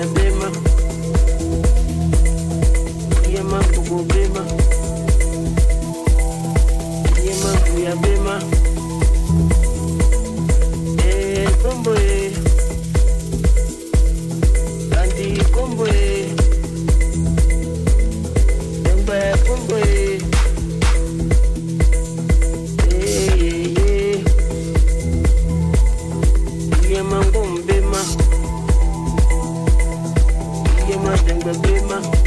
Tunabema yema kugobema yema kuyabema eh kombo eh. Kandi kombo eh. Demba kombo eh. problema.